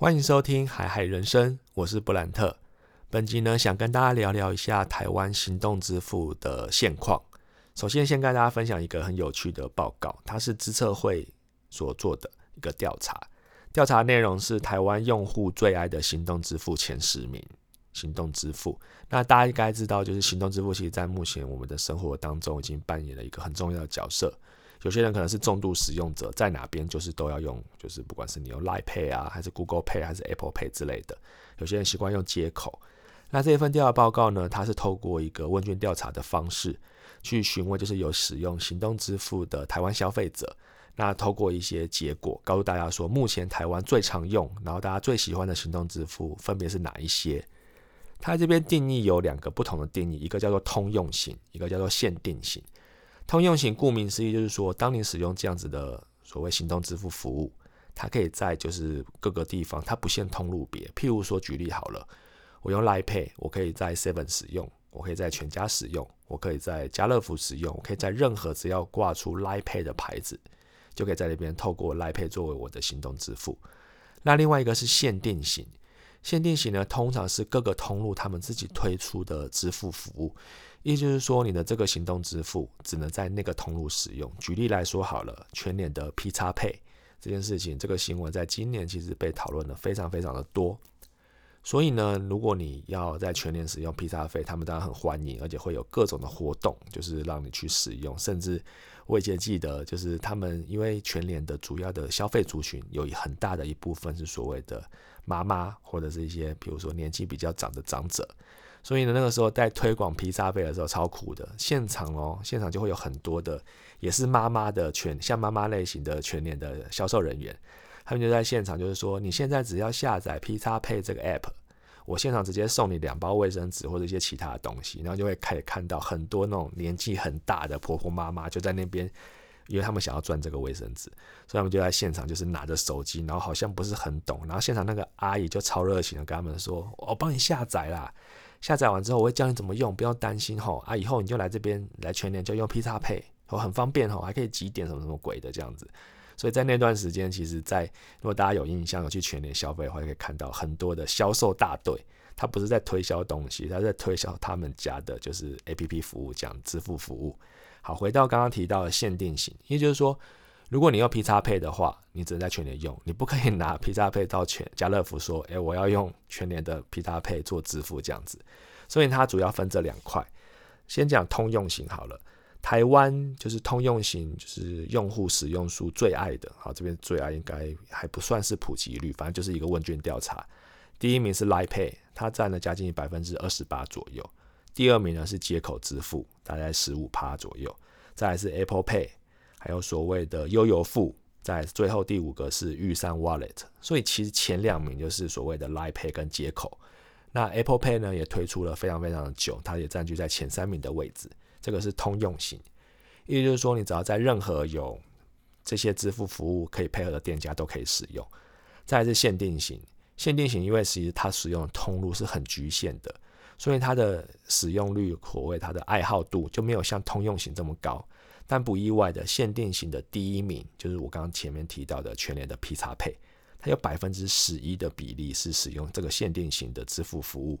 欢迎收听海海人生，我是布兰特。本集呢，想跟大家聊聊一下台湾行动支付的现况。首先，先跟大家分享一个很有趣的报告，它是资策会所做的一个调查。调查内容是台湾用户最爱的行动支付前十名。行动支付，那大家应该知道，就是行动支付，其实在目前我们的生活当中，已经扮演了一个很重要的角色。有些人可能是重度使用者，在哪边就是都要用，就是不管是你用 Line Pay 啊，还是 Google Pay，还是 Apple Pay 之类的。有些人习惯用接口。那这一份调查报告呢，它是透过一个问卷调查的方式去询问，就是有使用行动支付的台湾消费者。那透过一些结果，告诉大家说，目前台湾最常用，然后大家最喜欢的行动支付分别是哪一些？它这边定义有两个不同的定义，一个叫做通用型，一个叫做限定型。通用型顾名思义，就是说，当你使用这样子的所谓行动支付服务，它可以在就是各个地方，它不限通路别。譬如说，举例好了，我用 Line Pay，我可以在 Seven 使用，我可以在全家使用，我可以在家乐福使用，我可以在任何只要挂出 Line Pay 的牌子，就可以在那边透过 Line Pay 作为我的行动支付。那另外一个是限定型，限定型呢，通常是各个通路他们自己推出的支付服务。意思就是说，你的这个行动支付只能在那个通路使用。举例来说好了，全年的 P 叉 Pay 这件事情，这个新闻在今年其实被讨论的非常非常的多。所以呢，如果你要在全年使用 P 叉费，他们当然很欢迎，而且会有各种的活动，就是让你去使用。甚至我以前记得，就是他们因为全年的主要的消费族群有很大的一部分是所谓的妈妈，或者是一些比如说年纪比较长的长者。所以呢，那个时候在推广披萨费的时候超苦的，现场哦，现场就会有很多的，也是妈妈的全像妈妈类型的全年的销售人员，他们就在现场，就是说你现在只要下载披萨配这个 app，我现场直接送你两包卫生纸或者一些其他的东西，然后就会开始看到很多那种年纪很大的婆婆妈妈就在那边，因为他们想要赚这个卫生纸，所以他们就在现场就是拿着手机，然后好像不是很懂，然后现场那个阿姨就超热情的跟他们说，我帮你下载啦。下载完之后，我会教你怎么用，不要担心吼啊！以后你就来这边来全年就用 P 叉配，哦，很方便吼，还可以几点什么什么鬼的这样子。所以在那段时间，其实，在如果大家有印象有去全年消费的话，可以看到很多的销售大队，他不是在推销东西，他在推销他们家的就是 A P P 服务，讲支付服务。好，回到刚刚提到的限定型，也就是说。如果你用 P 叉配的话，你只能在全年用，你不可以拿 P 叉配到全家乐福说，诶，我要用全年的 P 叉配做支付这样子。所以它主要分这两块。先讲通用型好了，台湾就是通用型，就是用户使用数最爱的。好，这边最爱应该还不算是普及率，反正就是一个问卷调查。第一名是 Line Pay，它占了将近百分之二十八左右。第二名呢是接口支付，大概十五趴左右。再来是 Apple Pay。还有所谓的悠游付，在最后第五个是玉山 Wallet，所以其实前两名就是所谓的 Line Pay 跟接口。那 Apple Pay 呢也推出了非常非常的久，它也占据在前三名的位置。这个是通用型，意思就是说你只要在任何有这些支付服务可以配合的店家都可以使用。再是限定型，限定型因为其实它使用的通路是很局限的，所以它的使用率可谓它的爱好度就没有像通用型这么高。但不意外的，限定型的第一名就是我刚刚前面提到的全联的 P 叉配，它有百分之十一的比例是使用这个限定型的支付服务。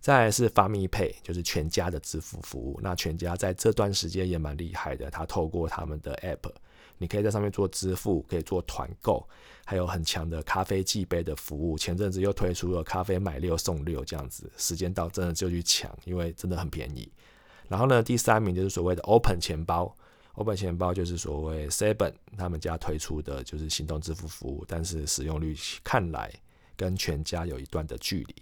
再来是发米配，就是全家的支付服务。那全家在这段时间也蛮厉害的，它透过他们的 App，你可以在上面做支付，可以做团购，还有很强的咖啡寄杯的服务。前阵子又推出了咖啡买六送六这样子，时间到真的就去抢，因为真的很便宜。然后呢，第三名就是所谓的 Open 钱包。欧本钱包就是所谓 Seven 他们家推出的就是行动支付服务，但是使用率看来跟全家有一段的距离。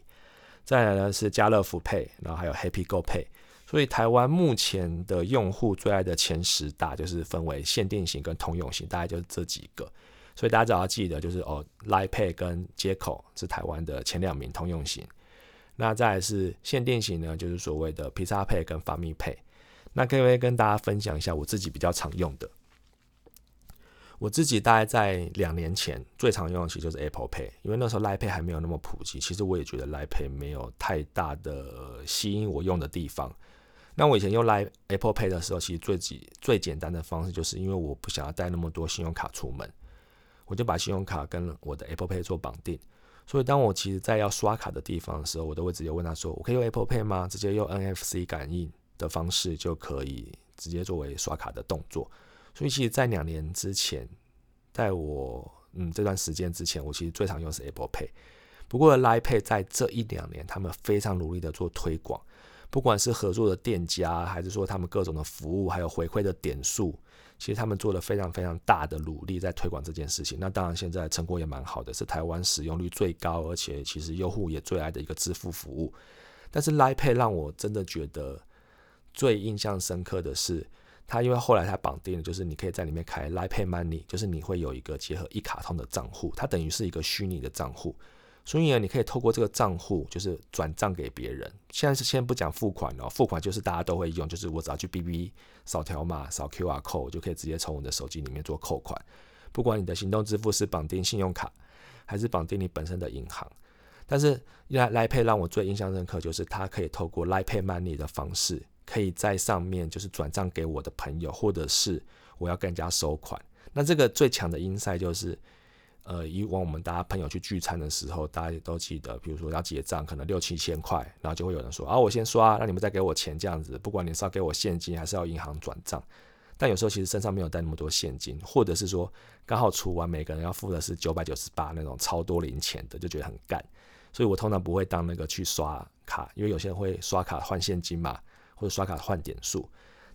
再来呢是家乐福 Pay，然后还有 Happy Go Pay。所以台湾目前的用户最爱的前十大就是分为限定型跟通用型，大概就是这几个。所以大家只要记得就是哦，Line Pay 跟接口是台湾的前两名通用型。那再来是限定型呢，就是所谓的 Pizza Pay 跟 Family Pay。那可不可以跟大家分享一下我自己比较常用的？我自己大概在两年前最常用的其实就是 Apple Pay，因为那时候 l i Pay 还没有那么普及。其实我也觉得 l i Pay 没有太大的吸引我用的地方。那我以前用 l i Apple Pay 的时候，其实最简最简单的方式，就是因为我不想要带那么多信用卡出门，我就把信用卡跟我的 Apple Pay 做绑定。所以当我其实在要刷卡的地方的时候，我都会直接问他说：“我可以用 Apple Pay 吗？”直接用 NFC 感应的方式就可以直接作为刷卡的动作。所以其实，在两年之前，在我嗯这段时间之前，我其实最常用是 Apple Pay。不过，Lipay 在这一两年，他们非常努力的做推广，不管是合作的店家，还是说他们各种的服务，还有回馈的点数。其实他们做了非常非常大的努力在推广这件事情。那当然，现在成果也蛮好的，是台湾使用率最高，而且其实用户也最爱的一个支付服务。但是，Lipay 让我真的觉得最印象深刻的是，它因为后来它绑定了，就是你可以在里面开 Lipay Money，就是你会有一个结合一卡通的账户，它等于是一个虚拟的账户。所以呢，你可以透过这个账户，就是转账给别人。现在是先不讲付款哦，付款就是大家都会用，就是我只要去 B B 扫条码，扫 Q R code 就可以直接从我的手机里面做扣款。不管你的行动支付是绑定信用卡，还是绑定你本身的银行，但是 Line Pay 让我最印象深刻，就是它可以透过 Lipay Money 的方式，可以在上面就是转账给我的朋友，或者是我要跟人家收款。那这个最强的 insight 就是。呃，以往我们大家朋友去聚餐的时候，大家都记得，比如说要结账，可能六七千块，然后就会有人说啊，我先刷，那你们再给我钱这样子，不管你是要给我现金还是要银行转账。但有时候其实身上没有带那么多现金，或者是说刚好除完，每个人要付的是九百九十八那种超多零钱的，就觉得很干。所以我通常不会当那个去刷卡，因为有些人会刷卡换现金嘛，或者刷卡换点数，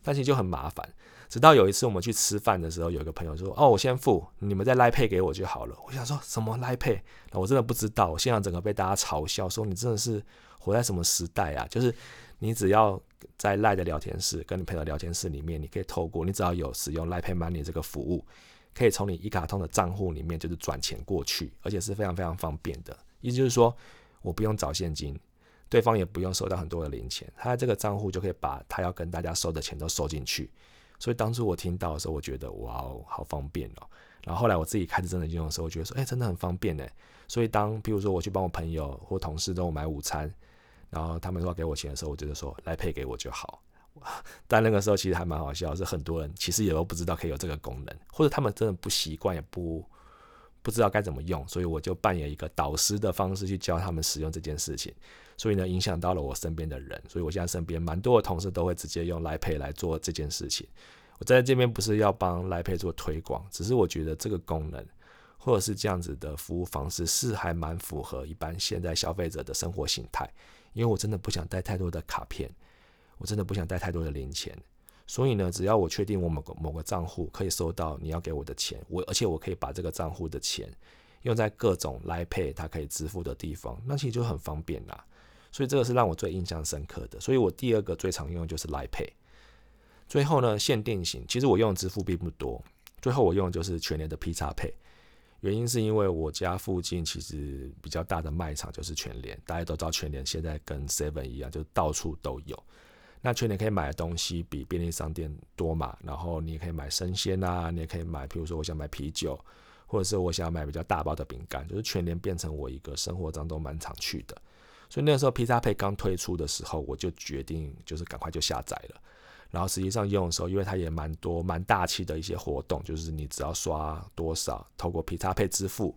但其实就很麻烦。直到有一次我们去吃饭的时候，有一个朋友说：“哦，我先付，你们再赖配给我就好了。”我想说什么赖配？我真的不知道。我现场整个被大家嘲笑，说你真的是活在什么时代啊？就是你只要在赖的聊天室，跟你朋友聊天室里面，你可以透过你只要有使用赖配 money 这个服务，可以从你一卡通的账户里面就是转钱过去，而且是非常非常方便的。意思就是说我不用找现金，对方也不用收到很多的零钱，他这个账户就可以把他要跟大家收的钱都收进去。所以当初我听到的时候，我觉得哇哦，好方便哦。然后后来我自己开始真的用的时候，我觉得说，哎，真的很方便呢。所以当比如说我去帮我朋友或同事都买午餐，然后他们说要给我钱的时候，我觉得说来配给我就好。但那个时候其实还蛮好笑，是很多人其实也都不知道可以有这个功能，或者他们真的不习惯，也不不知道该怎么用。所以我就扮演一个导师的方式去教他们使用这件事情。所以呢，影响到了我身边的人，所以我现在身边蛮多的同事都会直接用来配来做这件事情。我在这边不是要帮来配做推广，只是我觉得这个功能或者是这样子的服务方式是还蛮符合一般现在消费者的生活形态。因为我真的不想带太多的卡片，我真的不想带太多的零钱，所以呢，只要我确定我某个某个账户可以收到你要给我的钱，我而且我可以把这个账户的钱用在各种来配它可以支付的地方，那其实就很方便啦。所以这个是让我最印象深刻的。所以我第二个最常用的就是 Line Pay。最后呢，限定型，其实我用的支付并不多。最后我用的就是全联的 P 叉 Pay，原因是因为我家附近其实比较大的卖场就是全联，大家都知道全联现在跟 Seven 一样，就到处都有。那全联可以买的东西比便利商店多嘛，然后你也可以买生鲜啊，你也可以买，比如说我想买啤酒，或者是我想买比较大包的饼干，就是全联变成我一个生活当中蛮常去的。所以那个时候披萨配刚推出的时候，我就决定就是赶快就下载了。然后实际上用的时候，因为它也蛮多蛮大气的一些活动，就是你只要刷多少，透过披萨配支付，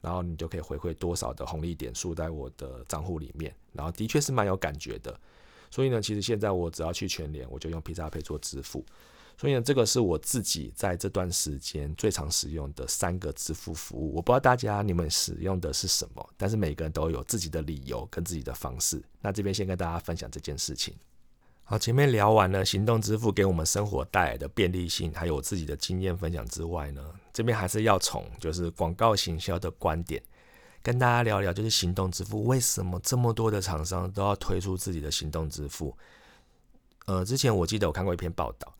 然后你就可以回馈多少的红利点数在我的账户里面。然后的确是蛮有感觉的。所以呢，其实现在我只要去全联，我就用披萨配做支付。所以呢，这个是我自己在这段时间最常使用的三个支付服务。我不知道大家你们使用的是什么，但是每个人都有自己的理由跟自己的方式。那这边先跟大家分享这件事情。好，前面聊完了行动支付给我们生活带来的便利性，还有我自己的经验分享之外呢，这边还是要从就是广告行销的观点跟大家聊聊，就是行动支付为什么这么多的厂商都要推出自己的行动支付？呃，之前我记得我看过一篇报道。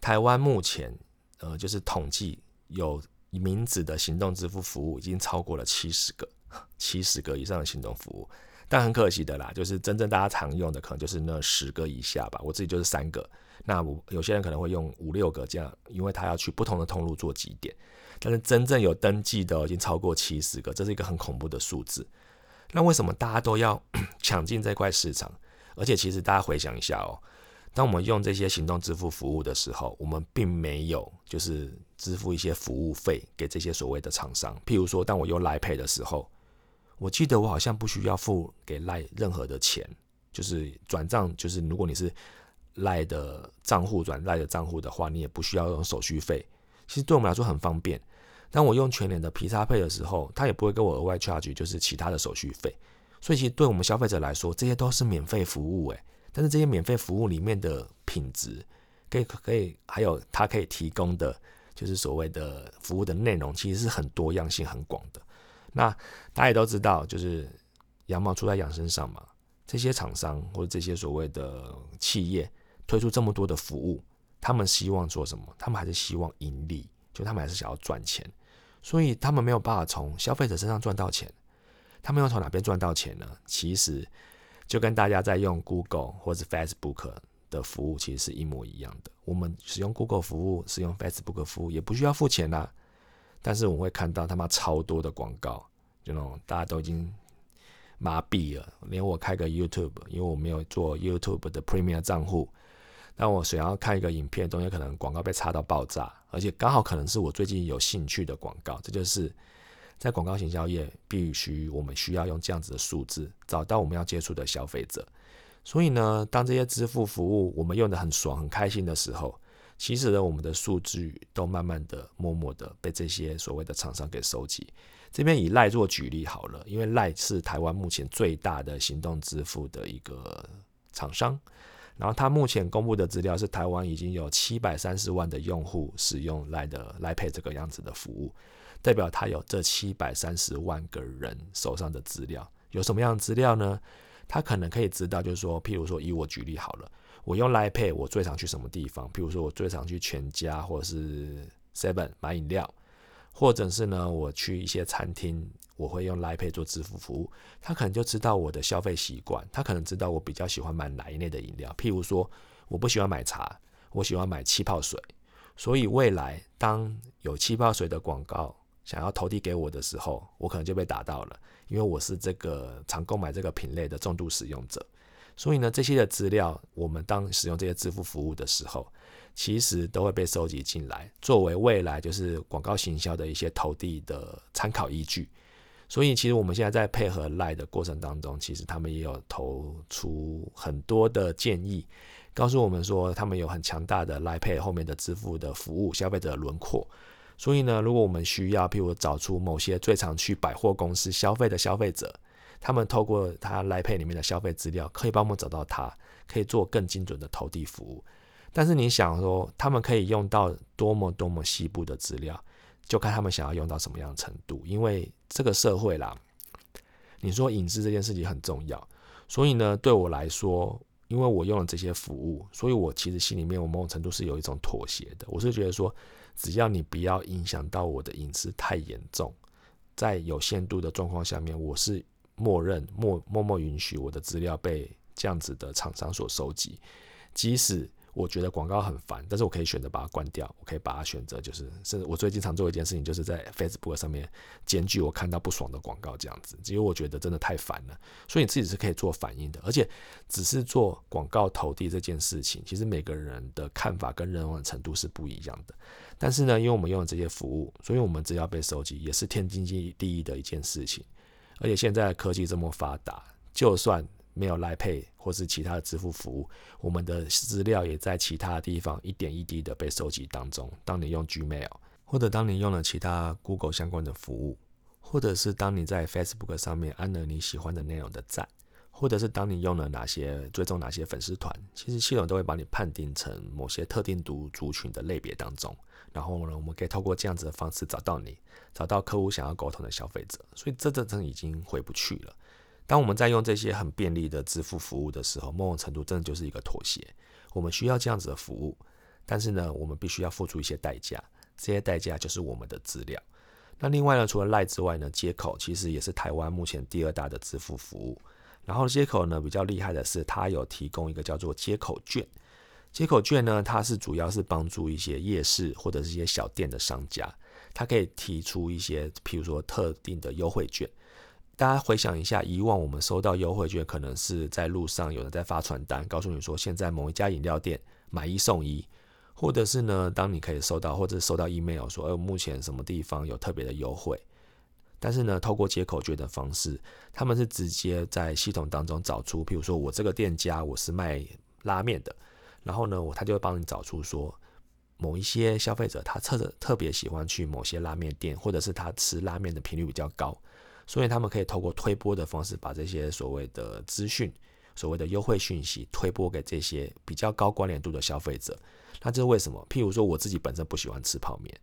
台湾目前，呃，就是统计有名字的行动支付服务已经超过了七十个，七十个以上的行动服务。但很可惜的啦，就是真正大家常用的可能就是那十个以下吧。我自己就是三个，那我有些人可能会用五六个这样，因为他要去不同的通路做几点。但是真正有登记的已经超过七十个，这是一个很恐怖的数字。那为什么大家都要抢进这块市场？而且其实大家回想一下哦。当我们用这些行动支付服务的时候，我们并没有就是支付一些服务费给这些所谓的厂商。譬如说，当我用来 Pay 的时候，我记得我好像不需要付给赖任何的钱，就是转账，就是如果你是赖的账户转赖的账户的话，你也不需要用手续费。其实对我们来说很方便。当我用全年的皮叉配的时候，他也不会给我额外 charge，就是其他的手续费。所以其实对我们消费者来说，这些都是免费服务诶。但是这些免费服务里面的品质，可以可以还有它可以提供的，就是所谓的服务的内容，其实是很多样性很广的。那大家也都知道，就是羊毛出在羊身上嘛。这些厂商或者这些所谓的企业推出这么多的服务，他们希望做什么？他们还是希望盈利，就他们还是想要赚钱。所以他们没有办法从消费者身上赚到钱。他们要从哪边赚到钱呢？其实就跟大家在用 Google 或者 Facebook 的服务其实是一模一样的。我们使用 Google 服务、使用 Facebook 服务也不需要付钱啦。但是我会看到他妈超多的广告，就那种大家都已经麻痹了。连我开个 YouTube，因为我没有做 YouTube 的 Premium 账户，但我想要看一个影片，中间可能广告被插到爆炸，而且刚好可能是我最近有兴趣的广告。这就是在广告行销业必须我们需要用这样子的数字找到我们要接触的消费者。所以呢，当这些支付服务我们用的很爽、很开心的时候。其实呢，我们的数据都慢慢的、默默的被这些所谓的厂商给收集。这边以赖做举例好了，因为赖是台湾目前最大的行动支付的一个厂商。然后他目前公布的资料是，台湾已经有七百三十万的用户使用赖的赖 Pay 这个样子的服务，代表他有这七百三十万个人手上的资料。有什么样的资料呢？他可能可以知道，就是说，譬如说，以我举例好了。我用 Line Pay，我最常去什么地方？譬如说，我最常去全家或者是 Seven 买饮料，或者是呢，我去一些餐厅，我会用 Line Pay 做支付服务。他可能就知道我的消费习惯，他可能知道我比较喜欢买哪一类的饮料。譬如说，我不喜欢买茶，我喜欢买气泡水。所以未来当有气泡水的广告想要投递给我的时候，我可能就被打到了，因为我是这个常购买这个品类的重度使用者。所以呢，这些的资料，我们当使用这些支付服务的时候，其实都会被收集进来，作为未来就是广告行销的一些投递的参考依据。所以，其实我们现在在配合赖的过程当中，其实他们也有投出很多的建议，告诉我们说，他们有很强大的赖配后面的支付的服务消费者轮廓。所以呢，如果我们需要，譬如找出某些最常去百货公司消费的消费者。他们透过他来配里面的消费资料，可以帮我们找到他，可以做更精准的投递服务。但是你想说，他们可以用到多么多么细部的资料，就看他们想要用到什么样的程度。因为这个社会啦，你说隐私这件事情很重要，所以呢，对我来说，因为我用了这些服务，所以我其实心里面我某种程度是有一种妥协的。我是觉得说，只要你不要影响到我的隐私太严重，在有限度的状况下面，我是。默认默默默允许我的资料被这样子的厂商所收集，即使我觉得广告很烦，但是我可以选择把它关掉，我可以把它选择就是，甚至我最经常做一件事情，就是在 Facebook 上面检举我看到不爽的广告这样子，因为我觉得真的太烦了。所以你自己是可以做反应的，而且只是做广告投递这件事情，其实每个人的看法跟认同程度是不一样的。但是呢，因为我们用了这些服务，所以我们资料被收集也是天经地义的一件事情。而且现在科技这么发达，就算没有来配或是其他的支付服务，我们的资料也在其他地方一点一滴的被收集当中。当你用 Gmail，或者当你用了其他 Google 相关的服务，或者是当你在 Facebook 上面按了你喜欢的内容的赞，或者是当你用了哪些追踪哪些粉丝团，其实系统都会把你判定成某些特定族族群的类别当中。然后呢，我们可以透过这样子的方式找到你，找到客户想要沟通的消费者，所以这这真已经回不去了。当我们在用这些很便利的支付服务的时候，某种程度真的就是一个妥协。我们需要这样子的服务，但是呢，我们必须要付出一些代价，这些代价就是我们的资料。那另外呢，除了赖之外呢，接口其实也是台湾目前第二大的支付服务。然后接口呢比较厉害的是，它有提供一个叫做接口券。接口券呢，它是主要是帮助一些夜市或者是一些小店的商家，它可以提出一些，譬如说特定的优惠券。大家回想一下，以往我们收到优惠券，可能是在路上有人在发传单，告诉你说现在某一家饮料店买一送一，或者是呢，当你可以收到或者收到 email 说，呃，目前什么地方有特别的优惠。但是呢，透过接口券的方式，他们是直接在系统当中找出，譬如说我这个店家我是卖拉面的，然后呢，我他就会帮你找出说某一些消费者他特特别喜欢去某些拉面店，或者是他吃拉面的频率比较高，所以他们可以透过推播的方式，把这些所谓的资讯、所谓的优惠讯息推播给这些比较高关联度的消费者。那这是为什么？譬如说我自己本身不喜欢吃泡面。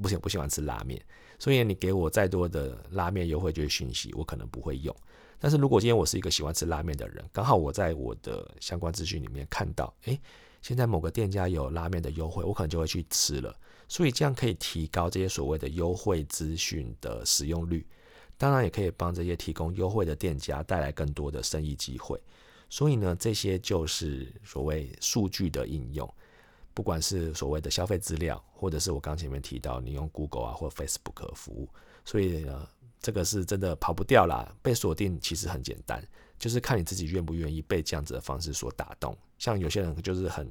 不喜不喜欢吃拉面，所以你给我再多的拉面优惠就是讯息，我可能不会用。但是如果今天我是一个喜欢吃拉面的人，刚好我在我的相关资讯里面看到，诶，现在某个店家有拉面的优惠，我可能就会去吃了。所以这样可以提高这些所谓的优惠资讯的使用率，当然也可以帮这些提供优惠的店家带来更多的生意机会。所以呢，这些就是所谓数据的应用。不管是所谓的消费资料，或者是我刚前面提到你用 Google 啊或 Facebook 服务，所以呢，这个是真的跑不掉啦。被锁定其实很简单，就是看你自己愿不愿意被这样子的方式所打动。像有些人就是很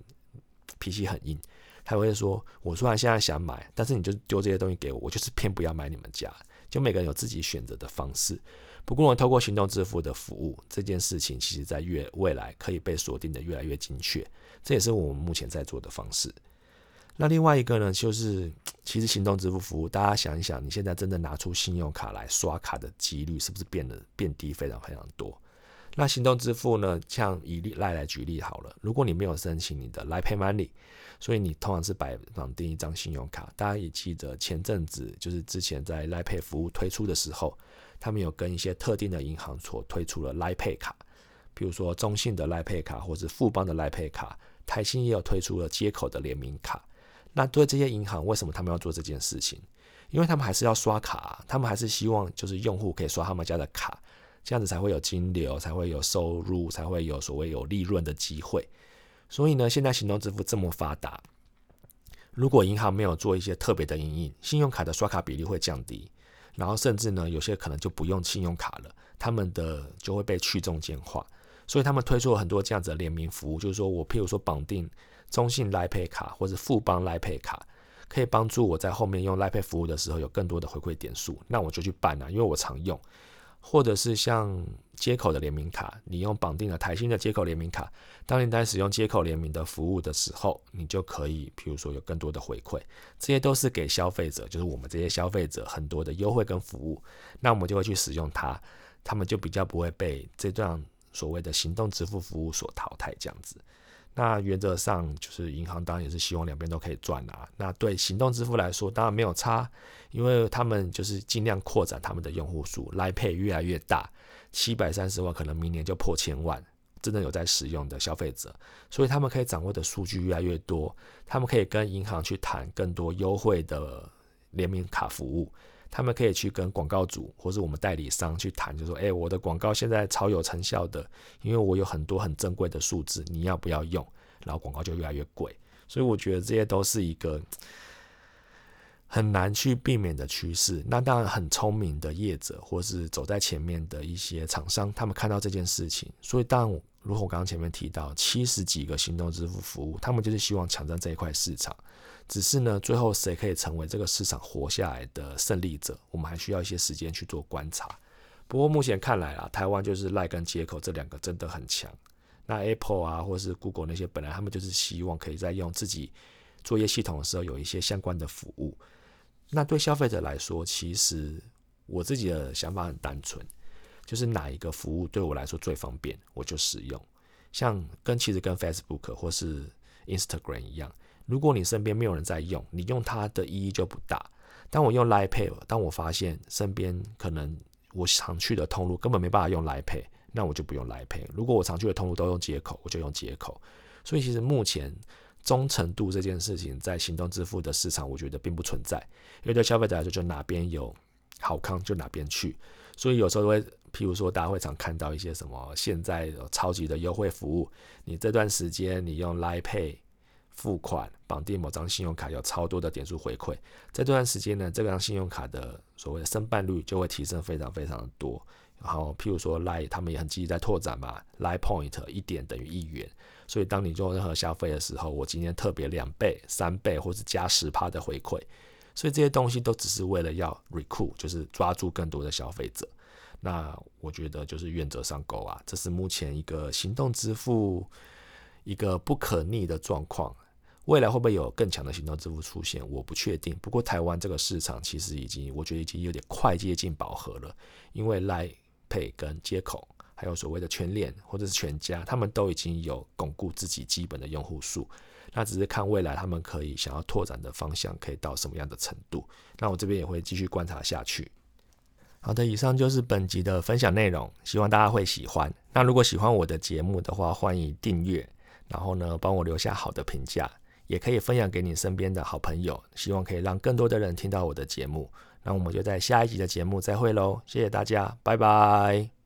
脾气很硬，他会说：“我虽然现在想买，但是你就丢这些东西给我，我就是偏不要买你们家。”就每个人有自己选择的方式。不过，透过行动支付的服务这件事情，其实在越未来可以被锁定的越来越精确。这也是我们目前在做的方式。那另外一个呢，就是其实行动支付服务，大家想一想，你现在真的拿出信用卡来刷卡的几率，是不是变得变低非常非常多？那行动支付呢，像以赖来举例好了，如果你没有申请你的 Line Pay Money，所以你通常是摆绑定一张信用卡。大家也记得前阵子，就是之前在 Line Pay 服务推出的时候，他们有跟一些特定的银行所推出了 Line Pay 卡，比如说中信的 Line Pay 卡，或是富邦的 Line Pay 卡。台新也有推出了接口的联名卡，那对这些银行，为什么他们要做这件事情？因为他们还是要刷卡，他们还是希望就是用户可以刷他们家的卡，这样子才会有金流，才会有收入，才会有所谓有利润的机会。所以呢，现在行动支付这么发达，如果银行没有做一些特别的营运，信用卡的刷卡比例会降低，然后甚至呢，有些可能就不用信用卡了，他们的就会被去中间化。所以他们推出了很多这样子的联名服务，就是说我譬如说绑定中信来配卡或者富邦来配卡，可以帮助我在后面用来 Pay 服务的时候有更多的回馈点数，那我就去办啊，因为我常用。或者是像接口的联名卡，你用绑定了台新的接口联名卡，当你在使用接口联名的服务的时候，你就可以譬如说有更多的回馈，这些都是给消费者，就是我们这些消费者很多的优惠跟服务，那我们就会去使用它，他们就比较不会被这段。所谓的行动支付服务所淘汰这样子，那原则上就是银行当然也是希望两边都可以赚啊。那对行动支付来说，当然没有差，因为他们就是尽量扩展他们的用户数，来配越来越大，七百三十万可能明年就破千万，真的有在使用的消费者，所以他们可以掌握的数据越来越多，他们可以跟银行去谈更多优惠的联名卡服务。他们可以去跟广告主或是我们代理商去谈，就说：“哎，我的广告现在超有成效的，因为我有很多很珍贵的数字，你要不要用？”然后广告就越来越贵。所以我觉得这些都是一个很难去避免的趋势。那当然，很聪明的业者或是走在前面的一些厂商，他们看到这件事情，所以当然如果我刚刚前面提到七十几个行动支付服务，他们就是希望抢占这一块市场。只是呢，最后谁可以成为这个市场活下来的胜利者，我们还需要一些时间去做观察。不过目前看来啊，台湾就是赖跟接口这两个真的很强。那 Apple 啊，或是 Google 那些，本来他们就是希望可以在用自己作业系统的时候有一些相关的服务。那对消费者来说，其实我自己的想法很单纯，就是哪一个服务对我来说最方便，我就使用。像跟其实跟 Facebook 或是 Instagram 一样。如果你身边没有人在用，你用它的意义就不大。当我用 l i Pay，当我发现身边可能我常去的通路根本没办法用 l i Pay，那我就不用 l i Pay。如果我常去的通路都用接口，我就用接口。所以其实目前忠诚度这件事情在行动支付的市场，我觉得并不存在。因为对消费者来说，就哪边有好康就哪边去。所以有时候会，譬如说大家会常看到一些什么现在有超级的优惠服务，你这段时间你用 l i Pay。付款绑定某张信用卡有超多的点数回馈，在这段时间呢，这张信用卡的所谓的申办率就会提升非常非常的多。然后，譬如说 Lie 他们也很积极在拓展嘛，Lie Point 一点等于一元，所以当你做任何消费的时候，我今天特别两倍、三倍或是加十趴的回馈，所以这些东西都只是为了要 recruit，就是抓住更多的消费者。那我觉得就是原则上够啊，这是目前一个行动支付一个不可逆的状况。未来会不会有更强的行动支付出现？我不确定。不过台湾这个市场其实已经，我觉得已经有点快接近饱和了，因为 Line Pay 跟接口，还有所谓的全链或者是全家，他们都已经有巩固自己基本的用户数。那只是看未来他们可以想要拓展的方向可以到什么样的程度。那我这边也会继续观察下去。好的，以上就是本集的分享内容，希望大家会喜欢。那如果喜欢我的节目的话，欢迎订阅，然后呢帮我留下好的评价。也可以分享给你身边的好朋友，希望可以让更多的人听到我的节目。那我们就在下一集的节目再会喽，谢谢大家，拜拜。